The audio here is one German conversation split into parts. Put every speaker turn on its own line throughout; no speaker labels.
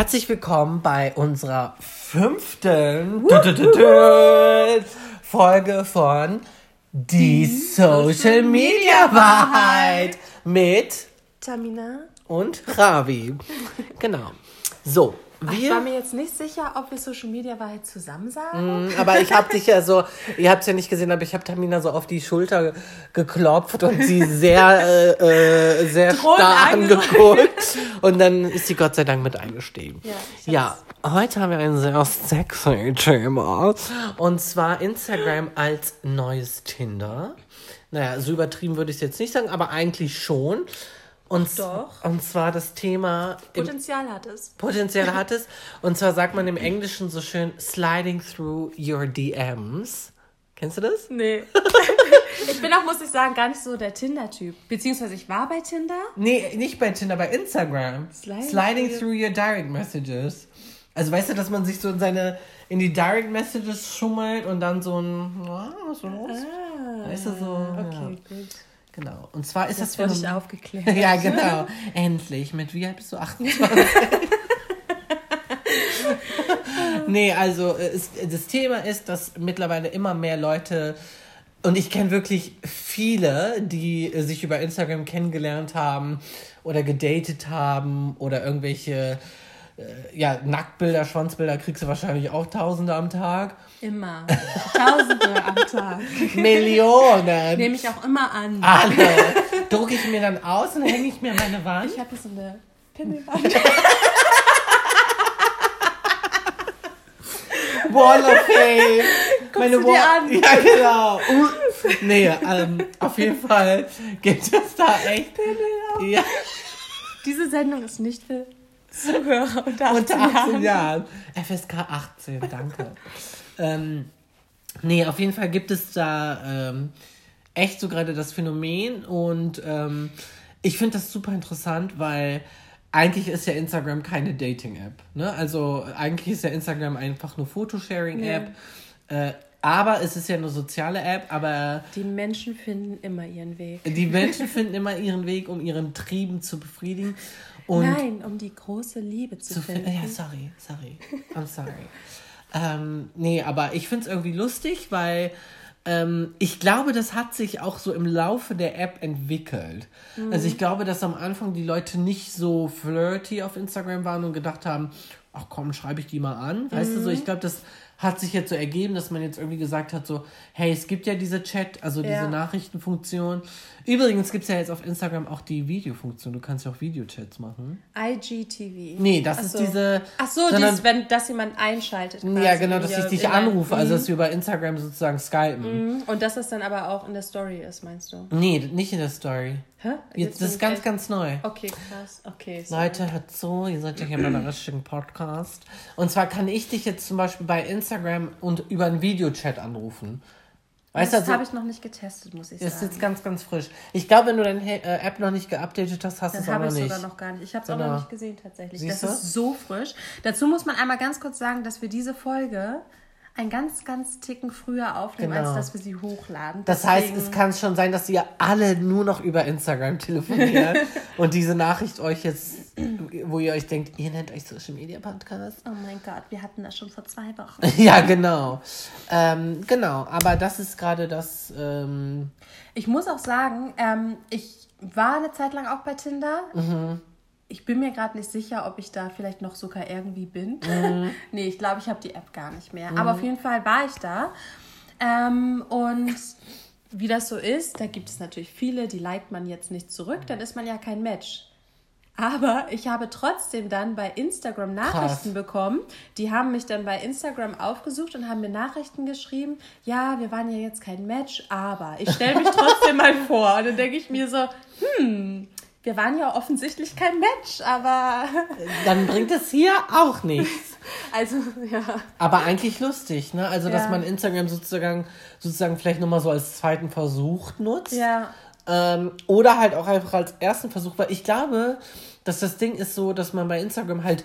Herzlich willkommen bei unserer fünften Folge von Die Social Media Wahrheit mit
Tamina
und Ravi. Genau. So,
Ach, ich war mir jetzt nicht sicher, ob wir Social Media Wahrheit zusammen sagen.
Mm, Aber ich habe dich ja so, ihr habt es ja nicht gesehen, aber ich habe Tamina so auf die Schulter geklopft und sie sehr, äh, äh, sehr starr
angeguckt.
Und dann ist sie Gott sei Dank mit eingestiegen.
Ja,
ja, heute haben wir ein sehr sexy Thema. Und zwar Instagram als neues Tinder. Naja, so übertrieben würde ich es jetzt nicht sagen, aber eigentlich schon. Und,
Doch.
und zwar das Thema im
Potenzial hat es.
Potenzial hat es. Und zwar sagt man im Englischen so schön sliding through your DMs. Kennst du das?
Nee. ich bin auch, muss ich sagen, gar nicht so der Tinder-Typ. Beziehungsweise ich war bei Tinder.
Nee, nicht bei Tinder, bei Instagram.
Sliding
Sliding,
through
your direct messages. Also weißt du, dass man sich so in seine in die Direct Messages schummelt und dann so ein ah, was ist los? Weißt du so?
Okay,
Ja,
gut.
Genau. Und zwar ist das,
Das wurde ich aufgeklärt.
ja, genau. Endlich. Mit wie alt bist du? 28. nee, also äh, es, das Thema ist, dass mittlerweile immer mehr Leute und ich kenne wirklich viele, die äh, sich über Instagram kennengelernt haben oder gedatet haben oder irgendwelche ja, Nacktbilder, Schwanzbilder kriegst du wahrscheinlich auch Tausende am Tag.
Immer. Tausende am Tag.
Millionen.
Nehme ich auch immer an.
Alle. Drucke ich mir dann aus und hänge ich mir an meine Wand.
Ich habe so eine Pimmelwand.
Wall of Fame. Meine
du dir an?
Ja, genau. Uh. Nee, ähm, auf jeden Fall gibt es da echt. Ja,
Diese Sendung ist nicht für Zuhörer unter 18,
unter 18
Jahren.
FSK 18, danke. ähm, nee, auf jeden Fall gibt es da ähm, echt so gerade das Phänomen und ähm, ich finde das super interessant, weil eigentlich ist ja Instagram keine Dating-App. Ne? Also eigentlich ist ja Instagram einfach nur Fotosharing-App. Äh, aber es ist ja eine soziale App, aber
Die Menschen finden immer ihren Weg.
die Menschen finden immer ihren Weg, um ihren Trieben zu befriedigen. Und
Nein, um die große Liebe zu,
zu finden. Ja, sorry, sorry. I'm sorry. ähm, nee, aber ich finde es irgendwie lustig, weil ähm, ich glaube, das hat sich auch so im Laufe der App entwickelt. Also ich glaube, dass am Anfang die Leute nicht so flirty auf Instagram waren und gedacht haben, ach komm, schreibe ich die mal an. Weißt du so, ich glaube, das hat sich jetzt so ergeben, dass man jetzt irgendwie gesagt hat, so, hey, es gibt ja diese Chat, also diese
Ja.
Nachrichtenfunktion. Übrigens gibt es ja jetzt auf Instagram auch die Videofunktion. Du kannst ja auch Videochats machen.
IGTV.
Nee, das
Ach
ist
so.
diese.
Ach so,
sondern-
dies, wenn das jemand einschaltet.
Ja,
quasi
genau, dass ich dich anrufe, also dass wir über Instagram sozusagen skypen.
Mhm. Und dass das dann aber auch in der Story ist, meinst du?
Nee, nicht in der Story.
Hä?
Jetzt, das ist ganz, ganz neu.
Okay, krass. Okay. so.
Leute, hört zu, ihr seid ja hier bei einem richtigen Podcast. Und zwar kann ich dich jetzt zum Beispiel bei Instagram und über einen Videochat anrufen. Weißt
das
also,
habe ich noch nicht getestet, muss ich
das ist
sagen.
jetzt ganz, ganz frisch. Ich glaube, wenn du deine äh, App noch nicht geupdatet hast, hast du
Das
es auch
habe
noch
ich
nicht.
sogar noch gar nicht. Ich habe es auch
Genau.
noch nicht gesehen tatsächlich.
Siehst
das
du?
ist so frisch. Dazu muss man einmal ganz kurz sagen, dass wir diese Folge ein ganz, ganz Ticken früher aufnehmen,
Genau.
als dass wir sie hochladen.
Das heißt, es kann schon sein, dass ihr alle nur noch über Instagram telefoniert und diese Nachricht euch jetzt, wo ihr euch denkt, ihr nennt euch Social Media Podcast.
Oh mein Gott, wir hatten das schon vor zwei Wochen.
Ja, genau. Ähm, genau, aber das ist gerade das. Ähm,
Ich muss auch sagen, ähm, ich war eine Zeit lang auch bei Tinder.
Mhm.
Ich bin mir gerade nicht sicher, ob ich da vielleicht noch sogar irgendwie bin.
Mhm.
nee, ich glaube, ich habe die App gar nicht mehr. Aber auf jeden Fall war ich da. Ähm, und wie das so ist, da gibt es natürlich viele, die liked man jetzt nicht zurück, dann ist man ja kein Match. Aber ich habe trotzdem dann bei Instagram Nachrichten
Krass.
bekommen. Die haben mich dann bei Instagram aufgesucht und haben mir Nachrichten geschrieben. Ja, wir waren ja jetzt kein Match, aber ich stelle mich trotzdem mal vor. Und dann denke ich mir so, hm, wir waren ja offensichtlich kein Match, aber
dann bringt es hier auch nichts.
also ja.
Aber eigentlich lustig, ne? Also, dass
Ja.
man Instagram sozusagen, sozusagen vielleicht nochmal so als zweiten Versuch nutzt.
Ja.
Ähm, oder halt auch einfach als ersten Versuch, weil ich glaube, dass das Ding ist so, dass man bei Instagram halt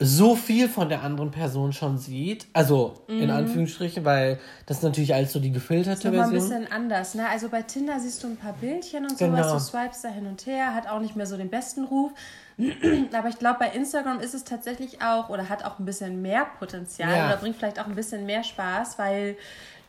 so viel von der anderen Person schon sieht. Also in
Mhm.
Anführungsstrichen, weil das ist natürlich alles so die gefilterte
Nochmal ein
Version.
bisschen anders, ne? Also bei Tinder siehst du ein paar Bildchen und
Genau.
sowas, du swipes da hin und her, hat auch nicht mehr so den besten Ruf. Aber ich glaube, bei Instagram ist es tatsächlich auch oder hat auch ein bisschen mehr Potenzial
Ja.
oder bringt vielleicht auch ein bisschen mehr Spaß, weil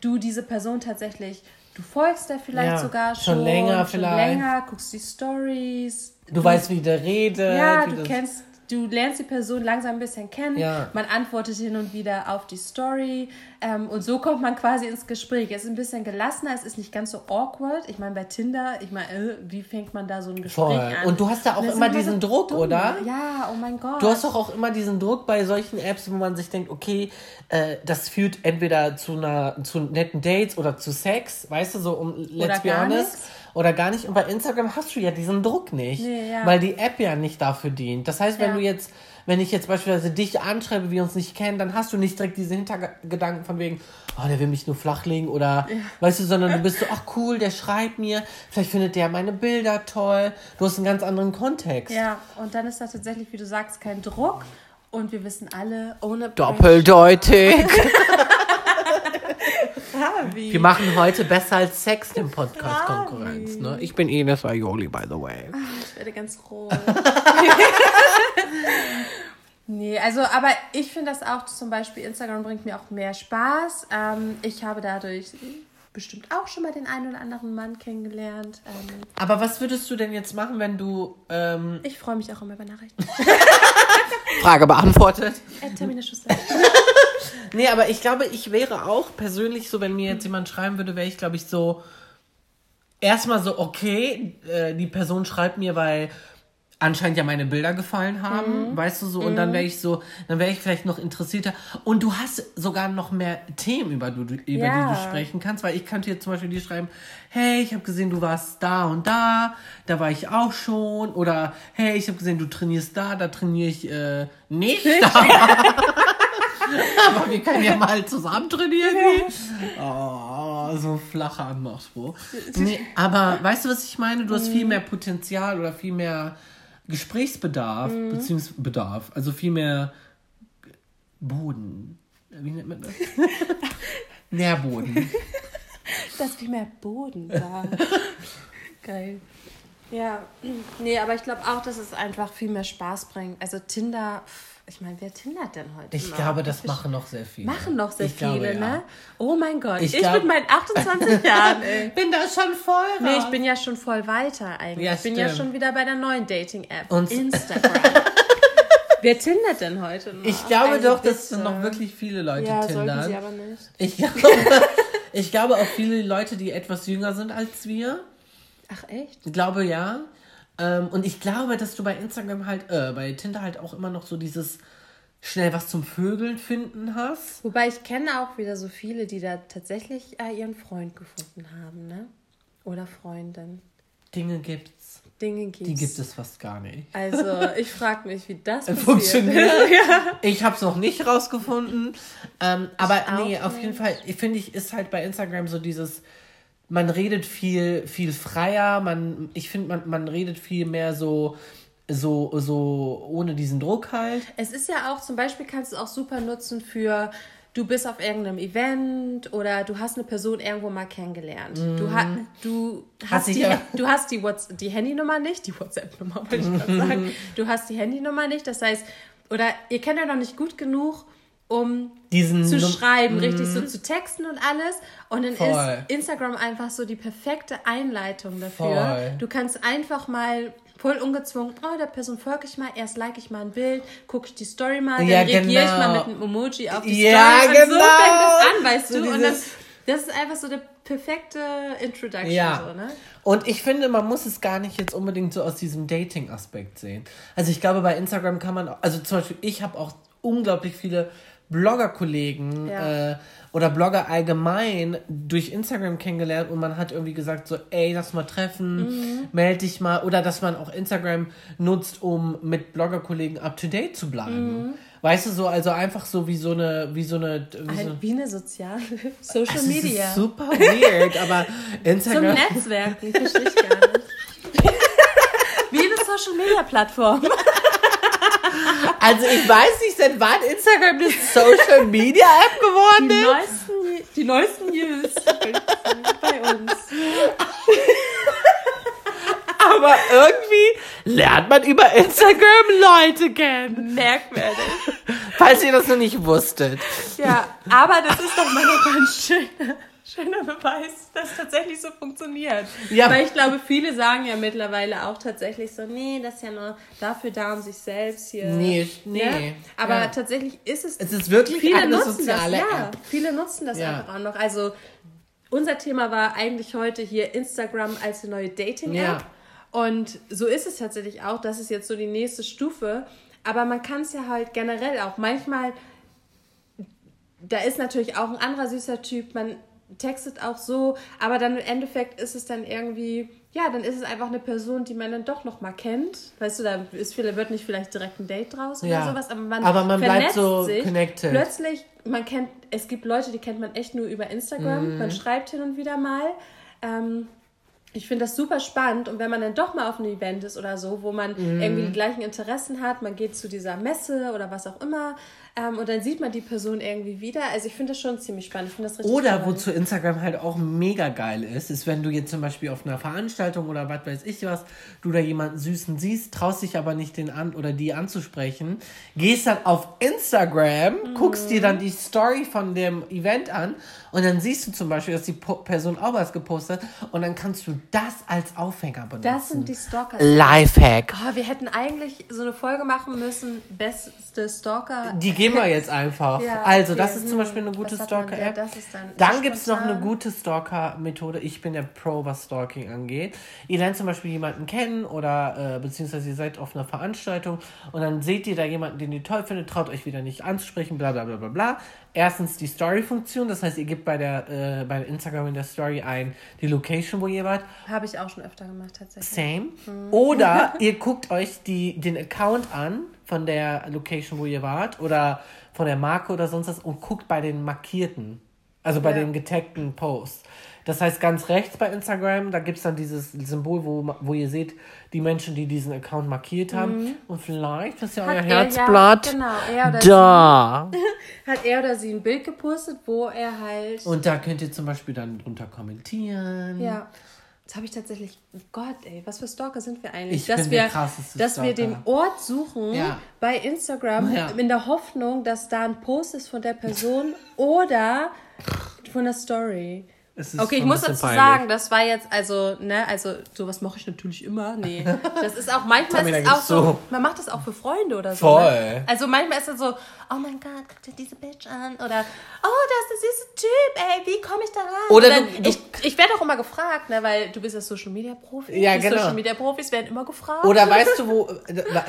du diese Person tatsächlich, du folgst der vielleicht
Ja,
sogar
schon
schon,
länger
schon
vielleicht.
länger, guckst die Stories.
Du weißt, wie der redet.
Ja, du
das-
kennst, du lernst die Person langsam ein bisschen kennen.
Ja.
Man antwortet hin und wieder auf die Story ähm, und so kommt man quasi ins Gespräch. Es ist ein bisschen gelassener, es ist nicht ganz so awkward. Ich meine, bei Tinder, ich meine, äh, wie fängt man da so ein Gespräch
Voll.
an?
Und du hast da auch immer
so
diesen Druck,
dumm.
oder?
Ja, oh mein Gott.
Du hast doch auch immer diesen Druck bei solchen Apps, wo man sich denkt, okay, äh, das führt entweder zu einer zu netten Dates oder zu Sex, weißt du, so um let's
Oder
be honest.
nichts.
Oder gar nicht. Und bei Instagram hast du ja diesen Druck nicht.
Nee, ja.
Weil die App ja nicht dafür dient. Das heißt, wenn
Ja.
du jetzt, wenn ich jetzt beispielsweise dich anschreibe, wir uns nicht kennen, dann hast du nicht direkt diese Hintergedanken von wegen, oh, der will mich nur flachlegen oder, weißt du, sondern du bist so, ach cool, der schreibt mir, vielleicht findet der meine Bilder toll. Du hast einen ganz anderen Kontext.
ja, und dann ist da tatsächlich, wie du sagst, kein Druck. Und wir wissen alle, ohne
Doppeldeutig.
Ravi.
Wir machen heute besser als Sex den Podcast Konkurrenz. Ne? Ich bin Ines Aioli, by the way.
Ich werde ganz rot. nee, also, aber ich finde das auch zum Beispiel, Instagram bringt mir auch mehr Spaß. Ähm, ich habe dadurch bestimmt auch schon mal den einen oder anderen Mann kennengelernt. Ähm,
Aber was würdest du denn jetzt machen, wenn du ähm,
ich freue mich auch immer über Nachrichten.
Frage beantwortet?
Äh, Termine Schuster.
Nee, aber ich glaube, ich wäre auch persönlich so, wenn mir jetzt jemand schreiben würde, wäre ich, glaube ich, so erstmal so, okay, äh, die Person schreibt mir, weil anscheinend ja meine Bilder gefallen haben, weißt du so, und dann wäre ich so, dann wäre ich vielleicht noch interessierter. Und du hast sogar noch mehr Themen, über, du, über die
Ja.
du sprechen kannst, weil ich könnte jetzt zum Beispiel dir schreiben, hey, ich habe gesehen, du warst da und da, da war ich auch schon, oder hey, ich habe gesehen, du trainierst da, da trainiere ich äh, nicht. Aber wir können ja mal zusammen trainieren. gehen. Oh, so flacher Anmachspruch. Nee, aber weißt du, was ich meine? Du hast viel mehr Potenzial oder viel mehr Gesprächsbedarf, beziehungsweise Bedarf, also viel mehr Boden. Wie nennt man das? Nährboden.
Da ist viel mehr Boden da. Geil. Ja, nee, aber ich glaube auch, dass es einfach viel mehr Spaß bringt. Also Tinder, pff, ich meine, wer tindert denn heute
Ich
noch?
glaube, das machen noch sehr viele.
machen noch sehr
Ich
viele,
glaube, ja.
ne? Oh mein Gott,
Ich
ich,
glaub-
mit meinen 28 Jahren, ey.
bin da schon voll
Nee, ich bin ja schon voll weiter eigentlich.
Ja,
ich bin ja schon wieder bei der neuen Dating-App.
Und-
Instagram. Wer tindert denn heute noch?
Ich glaube
Also
doch, dass
bitte.
noch wirklich viele Leute
Ja, sollten
tindern.
sie aber nicht.
Ich glaube, ich glaube auch viele Leute, die etwas jünger sind als wir.
Ach echt?
Ich glaube ja. Ähm, und ich glaube, dass du bei Instagram halt, äh, bei Tinder halt auch immer noch so dieses schnell was zum Vögeln finden hast.
Wobei ich kenne auch wieder so viele, die da tatsächlich äh, ihren Freund gefunden haben, ne? Oder Freundin.
Dinge gibt's.
Dinge gibt's.
Die gibt es fast gar nicht.
Also, ich frage mich, wie das.
Funktioniert. Ich habe es noch nicht rausgefunden. Ähm, aber nee, auf jeden Fall, ich finde ich, ist halt bei Instagram so dieses, man redet viel, viel freier, man, ich finde, man, man redet viel mehr so, so, so ohne diesen Druck halt.
Es ist ja auch, zum Beispiel kannst du es auch super nutzen für, du bist auf irgendeinem Event oder du hast eine Person irgendwo mal kennengelernt. Du, ha du, hast die,
ja.
du hast die, Whats die Handynummer nicht, die WhatsApp-Nummer wollte ich gerade sagen. Du hast die Handynummer nicht, das heißt, oder ihr kennt ja noch nicht gut genug, um
Diesen
zu schreiben, richtig so zu texten und alles. Und dann
Voll.
ist Instagram einfach so die perfekte Einleitung dafür.
Voll.
Du kannst einfach mal voll ungezwungen, oh, der Person folge ich mal, erst like ich mal ein Bild, gucke ich die Story mal, dann
Ja,
reagiere ich
genau.
mal mit einem Emoji auf die
Ja,
Story. Und
genau.
so fängt es an, weißt
So
du? Und das, das ist einfach so der perfekte Introduction.
Ja.
So, ne?
Und ich finde, man muss es gar nicht jetzt unbedingt so aus diesem Dating-Aspekt sehen. Also ich glaube, bei Instagram kann man, also zum Beispiel, ich habe auch unglaublich viele Blogger-Kollegen
Ja.
äh, oder Blogger allgemein durch Instagram kennengelernt und man hat irgendwie gesagt so, ey, lass mal treffen,
Mhm.
melde dich mal. Oder dass man auch Instagram nutzt, um mit Blogger-Kollegen up-to-date zu bleiben.
Mhm.
Weißt du, so, also einfach so wie so eine, wie so eine, wie so eine
Halt wie eine soziale Social
Also es
Media.
ist super weird, aber
Zum
Instagram.
Netzwerken, verstehe ich gar nicht. wie eine Social Media Plattform.
Also ich weiß nicht, seit wann Instagram eine Social Media App geworden
Die
ist.
neuesten, die neuesten News bei uns.
Aber irgendwie lernt man über Instagram Leute kennen.
Merkwürdig.
Falls ihr das noch nicht wusstet.
Ja, aber das ist doch mal noch ein schöner, schöner Beweis, dass es tatsächlich so funktioniert.
Ja.
Weil ich glaube, viele sagen ja mittlerweile auch tatsächlich so, nee, das ist ja nur dafür da, um sich selbst hier.
Nee, nee.
Ne? Aber
Ja.
tatsächlich ist es.
Es ist wirklich
viele
eine
nutzen
soziale
das, ja.
App.
Viele nutzen das
Ja.
einfach auch noch. Also unser Thema war eigentlich heute hier Instagram als eine neue Dating-App.
Ja.
Und so ist es tatsächlich auch. Das ist jetzt so die nächste Stufe. Aber man kann es ja halt generell auch. Manchmal, da ist natürlich auch ein anderer süßer Typ. Man textet auch so. Aber dann im Endeffekt ist es dann irgendwie, ja, dann ist es einfach eine Person, die man dann doch noch mal kennt. Weißt du, da ist, wird nicht vielleicht direkt ein Date draus oder
Ja.
sowas. Aber man,
Aber man bleibt so
sich.
connected.
Plötzlich, man kennt, es gibt Leute, die kennt man echt nur über Instagram.
Mhm.
Man schreibt hin und wieder mal. Ähm, ich finde das super spannend und wenn man dann doch mal auf einem Event ist oder so, wo man
Mhm.
irgendwie die gleichen Interessen hat, man geht zu dieser Messe oder was auch immer ähm, und dann sieht man die Person irgendwie wieder. Also ich finde das schon ziemlich spannend. Ich das richtig
Oder
spannend.
wozu Instagram halt auch mega geil ist, ist, wenn du jetzt zum Beispiel auf einer Veranstaltung oder was weiß ich was, du da jemanden Süßen siehst, traust dich aber nicht den an oder die anzusprechen, gehst dann auf Instagram, guckst dir dann die Story von dem Event an und dann siehst du zum Beispiel, dass die Po- Person auch was gepostet hat und dann kannst du das als Aufhänger benutzen.
Das sind die Stalker.
Lifehack.
Oh, wir hätten eigentlich so eine Folge machen müssen, beste Stalker.
Die geben wir jetzt einfach.
Ja,
also,
okay.
das ist zum Beispiel eine
Hm,
gute? Stalker-App.
Ist dann
Dann gibt es noch eine gute Stalker-Methode. Ich bin der Pro, was Stalking angeht. Ihr lernt zum Beispiel jemanden kennen oder äh, beziehungsweise ihr seid auf einer Veranstaltung und dann seht ihr da jemanden, den ihr toll findet, traut euch wieder nicht anzusprechen, bla bla bla bla bla. Erstens die Story-Funktion, das heißt, ihr gebt bei der äh, bei Instagram in der Story ein die Location, wo ihr wart.
Habe ich auch schon öfter gemacht, tatsächlich.
Same. Oder ihr guckt euch die, den Account an von der Location, wo ihr wart, oder von der Marke oder sonst was und guckt bei den markierten, also bei
Ja.
den getagten Posts. Das heißt, ganz rechts bei Instagram, da gibt es dann dieses Symbol, wo, wo ihr seht, die Menschen, die diesen Account markiert haben. Und vielleicht ist ja
Mhm.
Euer
er ja-
Herzblatt
genau, er
da.
Hat er oder sie ein Bild gepostet, wo er halt.
Und da könnt ihr zum Beispiel dann drunter kommentieren.
Ja. Das habe ich tatsächlich. Gott, ey, was für Stalker sind wir eigentlich?
Ich
dass wir, dass wir den
Stalker.
Ort suchen
Ja.
bei Instagram
Ja.
in der Hoffnung, dass da ein Post ist von der Person oder von der Story. Okay, ich muss dazu
peinlich.
sagen, das war jetzt, also, ne, also, sowas mache ich natürlich immer. Nee. Das ist auch, manchmal ist es auch so,
so.
man macht das auch für Freunde oder so.
Voll.
Ne? Also manchmal ist es so, oh mein Gott, guck dir diese Bitch an. Oder, oh, das ist der süße Typ, ey, wie komme ich da ran?
Oder
dann,
du-
ich ich werde auch immer gefragt, ne, weil du bist ja Social Media Profi.
Ja, genau.
Social Media Profis werden immer gefragt.
Oder weißt du, wo,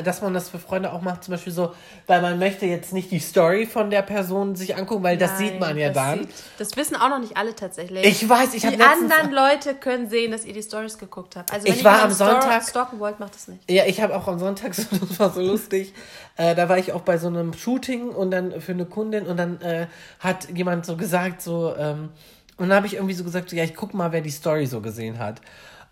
dass man das für Freunde auch macht, zum Beispiel so, weil man möchte jetzt nicht die Story von der Person sich angucken, weil das
Nein,
sieht man ja
das
dann.
sieht- das wissen auch noch nicht alle tatsächlich.
Ich weiß, ich
Die
habe letztens...
anderen Leute können sehen, dass ihr die Stories geguckt habt. Also wenn
Ich
ihr
war am
stor-
Sonntag-
stalken wollt, macht das nicht.
Ja, ich habe auch am Sonntag, so, das war so lustig, äh, da war ich auch bei so einem Shooting und dann für eine Kundin und dann äh, hat jemand so gesagt, so, ähm, und dann habe ich irgendwie so gesagt, so, ja, ich guck mal, wer die Story so gesehen hat.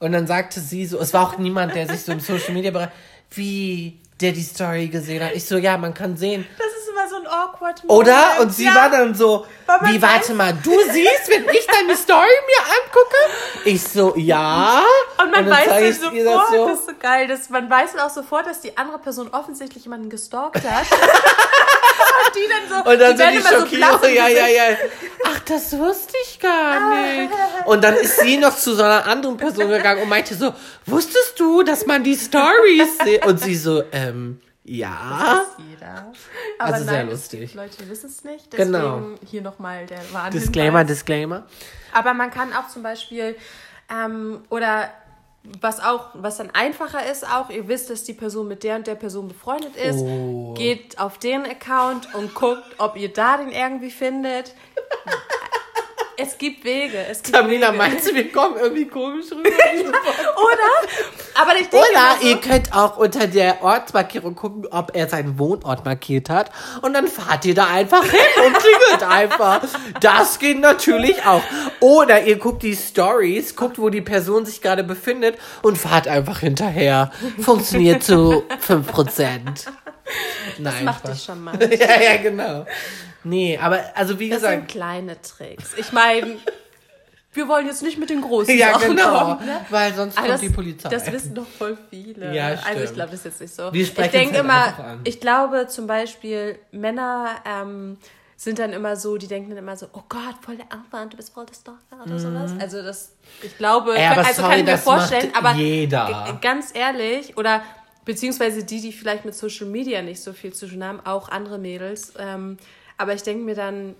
Und dann sagte sie so, es war auch niemand, der sich so im Social Media Bereich, wie der die Story gesehen hat. Ich so, ja, man kann sehen.
Das ist immer so ein awkward Moment.
Oder? Und sie
ja.
war dann so, wie, warte mal, du siehst, wenn ich deine Story mir angucke? Ich so, ja.
Und man
dann
weiß dann sofort,
das so.
das ist so geil, dass man weiß auch sofort, dass die andere Person offensichtlich jemanden gestalkt hat. und die dann so,
Und dann
die
sind
werden
die
immer so
schockiert.
blass im
ja, ja, ja. Ach, das wusste ich gar nicht. Und dann ist sie noch zu so einer anderen Person gegangen und meinte so, wusstest du, dass man die Stories sieht? Und sie so, ähm, ja.
Das weiß jeder. Aber
Also sehr
nein,
lustig.
Es gibt Leute, die wissen es nicht. Deswegen
Genau.
hier nochmal der Warnhinweis.
Disclaimer, Disclaimer.
Aber man kann auch zum Beispiel, ähm, oder was auch, was dann einfacher ist auch, ihr wisst, dass die Person mit der und der Person befreundet ist,
Oh.
geht auf den Account und guckt, ob ihr da den irgendwie findet. Es gibt Wege. Es gibt
Tamina,
Wege.
meinst du, wir kommen irgendwie komisch rüber?
Oder? Aber ich denke
Oder
so,
ihr könnt auch unter der Ortsmarkierung gucken, ob er seinen Wohnort markiert hat. Und dann fahrt ihr da einfach hin und klingelt einfach. Das geht natürlich auch. Oder ihr guckt die Stories, guckt, wo die Person sich gerade befindet und fahrt einfach hinterher. Funktioniert zu 5%. Nein,
Das macht dich charmant.
ja, ja, genau. Nee, aber also wie
Das sind
gesagt.
kleine Tricks. Ich meine, wir wollen jetzt nicht mit den großen
Ja,
Sachen
genau.
kommen, ne?
Weil sonst
Aber
kommt
das,
die Polizei.
das wissen doch voll viele.
Ja,
also ich
stimmt.
glaube, das ist jetzt nicht so.
Wir
ich
sprechen
denke
es halt
immer,
an.
ich glaube zum Beispiel, Männer ähm, sind dann immer so, die denken dann immer so, oh Gott, voll der Aufwand, du bist voll der Stalker oder sowas. Also das, ich glaube,
Mhm. Ey, aber
also
sorry,
kann ich mir
das
vorstellen, aber
jeder.
ganz ehrlich, oder beziehungsweise die, die vielleicht mit Social Media nicht so viel zu tun haben, auch andere Mädels. Ähm, aber ich denke mir dann,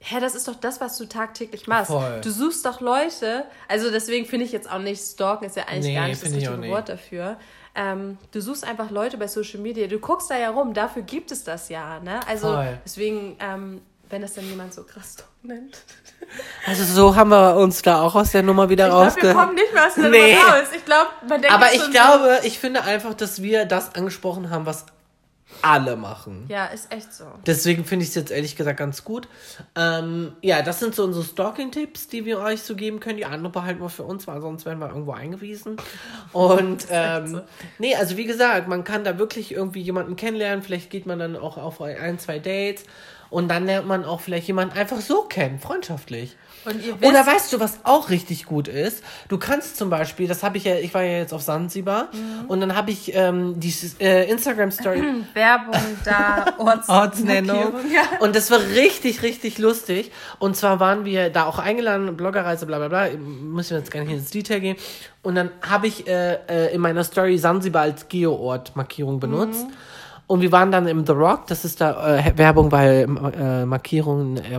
hä, das ist doch das, was du tagtäglich machst.
Voll.
Du suchst doch Leute, also deswegen finde ich jetzt auch nicht stalken, ist ja eigentlich
Nee,
gar nicht das richtige. Wort dafür. Ähm, du suchst einfach Leute bei Social Media, du guckst da ja rum, dafür gibt es das ja, ne? Also
Voll.
deswegen, ähm, wenn das dann jemand so krass nennt.
Also so haben wir uns da auch aus der Nummer wieder
Ich glaube, wir
rausge...
kommen nicht mehr aus der
Nee.
Nummer raus. Ich glaube, man denkt
Aber ich glaube, ich finde einfach, dass wir das angesprochen haben, was alle machen.
So, ja, ist echt so.
Deswegen finde ich es jetzt ehrlich gesagt ganz gut. Ähm, ja, das sind so unsere Stalking-Tipps, die wir euch so geben können. Die andere behalten wir für uns, weil sonst werden wir irgendwo eingewiesen. Und ähm, nee, also wie gesagt, man kann da wirklich irgendwie jemanden kennenlernen. Vielleicht geht man dann auch auf ein, zwei Dates. Und dann lernt man auch vielleicht jemanden einfach so kennen, freundschaftlich.
Wisst,
Oder weißt du, was auch richtig gut ist? Du kannst zum Beispiel, das habe ich ja, ich war ja jetzt auf Sansibar und dann habe ich ähm, die äh, Instagram Story
Werbung da, Orts
Ortsnennung.
Ja.
Und das war richtig, richtig lustig. Und zwar waren wir da auch eingeladen, Bloggerreise, bla bla bla. Müssen wir jetzt gar nicht ins Detail gehen. Und dann habe ich äh, äh, in meiner Story Sansibar als Geoort-Markierung benutzt. Und wir waren dann im The Rock, das ist da äh, Werbung bei äh, Markierungen. Äh,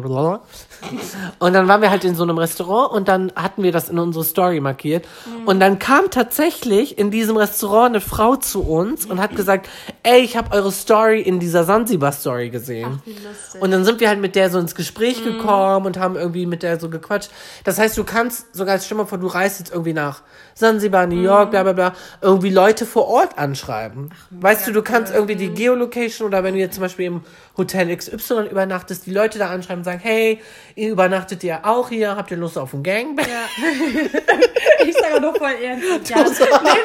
und dann waren wir halt in so einem Restaurant und dann hatten wir das in unsere Story markiert. Und dann kam tatsächlich in diesem Restaurant eine Frau zu uns und hat gesagt, ey, ich habe eure Story in dieser Sansibar-Story gesehen.
lustig.
Und dann sind wir halt mit der so ins Gespräch gekommen und haben irgendwie mit der so gequatscht. Das heißt, du kannst sogar, stell mal vor, du reist jetzt irgendwie nach Sansibar, New York, bla bla bla, irgendwie Leute vor Ort anschreiben. weißt du, du kannst irgendwie die Geolocation oder wenn du jetzt zum Beispiel im Hotel XY übernachtest, die Leute da anschreiben und sagen, hey, ihr übernachtet ja auch hier, habt ihr Lust auf ein Gangbang?
Ich sage nur voll ernst. Ja. Nee,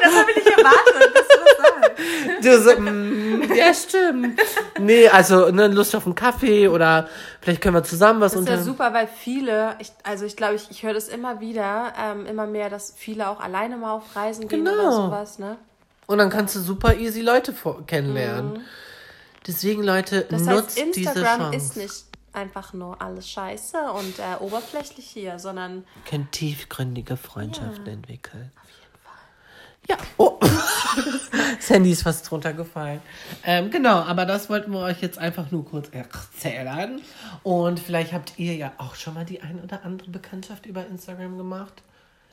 das habe ich nicht erwartet, dass du das sagst.
Du so, mm, ja, stimmt. Nee, also ne, Lust auf einen Kaffee oder vielleicht können wir zusammen was
Das ist ja
unter...
super, weil viele, ich, also ich glaube, ich, ich höre das immer wieder, ähm, immer mehr, dass viele auch alleine mal auf Reisen gehen oder
Genau.
sowas, ne?
Und dann kannst du super easy Leute kennenlernen. Deswegen, Leute,
Mhm. Das
nutzt
heißt,
diese
Instagram
Chance.
ist nicht einfach nur alles scheiße und äh, oberflächlich hier, sondern
Können tiefgründige Freundschaften entwickeln. Ja, oh. Sandy ist fast drunter gefallen. Ähm, genau, aber das wollten wir euch jetzt einfach nur kurz erzählen. Und vielleicht habt ihr ja auch schon mal die ein oder andere Bekanntschaft über Instagram gemacht.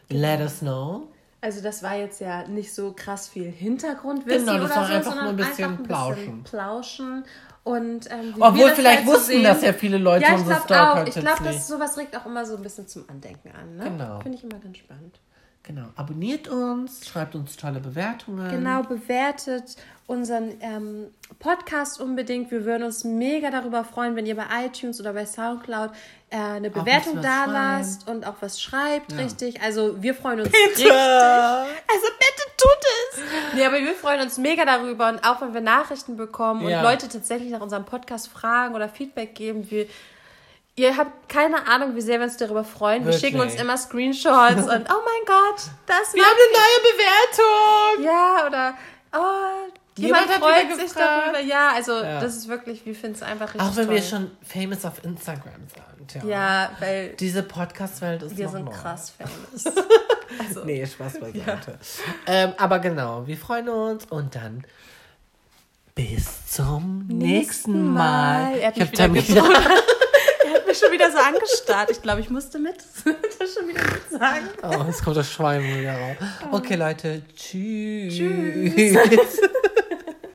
Let us know.
Also das war jetzt ja nicht so krass viel Hintergrundwissen
Genau, das
oder
war
so,
einfach
sondern
nur ein bisschen
einfach ein
plauschen.
bisschen plauschen und ähm,
Obwohl, vielleicht wussten
sehen.
das ja viele Leute,
Ja, ich
unsere
glaube auch. Ich glaube, das sowas regt auch immer so ein bisschen zum Andenken an. Ne?
Genau.
Finde ich immer ganz spannend.
Genau, abonniert uns, schreibt uns tolle Bewertungen.
Genau, bewertet unseren ähm, Podcast unbedingt. Wir würden uns mega darüber freuen, wenn ihr bei iTunes oder bei Soundcloud äh, eine Bewertung da lasst und auch was schreibt,
Ja.
richtig. Also wir freuen uns
Bitte.
richtig. Also bitte tut es. Nee, aber wir freuen uns mega darüber und auch wenn wir Nachrichten bekommen
Ja.
und Leute tatsächlich nach unserem Podcast fragen oder Feedback geben, wir Ihr habt keine Ahnung, wie sehr wir uns darüber freuen.
Wirklich.
Wir schicken uns immer Screenshots und oh mein Gott, das
Wir haben eine neue Bewertung.
ja, oder oh, jemand,
Jemand hat
freut sich
gefragt.
darüber. Ja, also
Ja.
das ist wirklich, wir finden es einfach richtig
Auch wenn
toll.
wir schon famous auf Instagram sind. Ja.
Ja, weil
Diese Podcast-Welt ist
wir
noch
sind
neu.
krass famous. Also,
Nee, Spaß beiseite. Ähm, aber genau, wir freuen uns und dann bis zum nächsten Mal.
Mal. Er hat
Ich
mich
hab
mich schon wieder so angestarrt. Ich glaube, ich musste mit. das schon wieder mit sagen.
Oh, jetzt kommt das Schwein wieder raus. Okay, Leute. Tschüss.
Tschüss.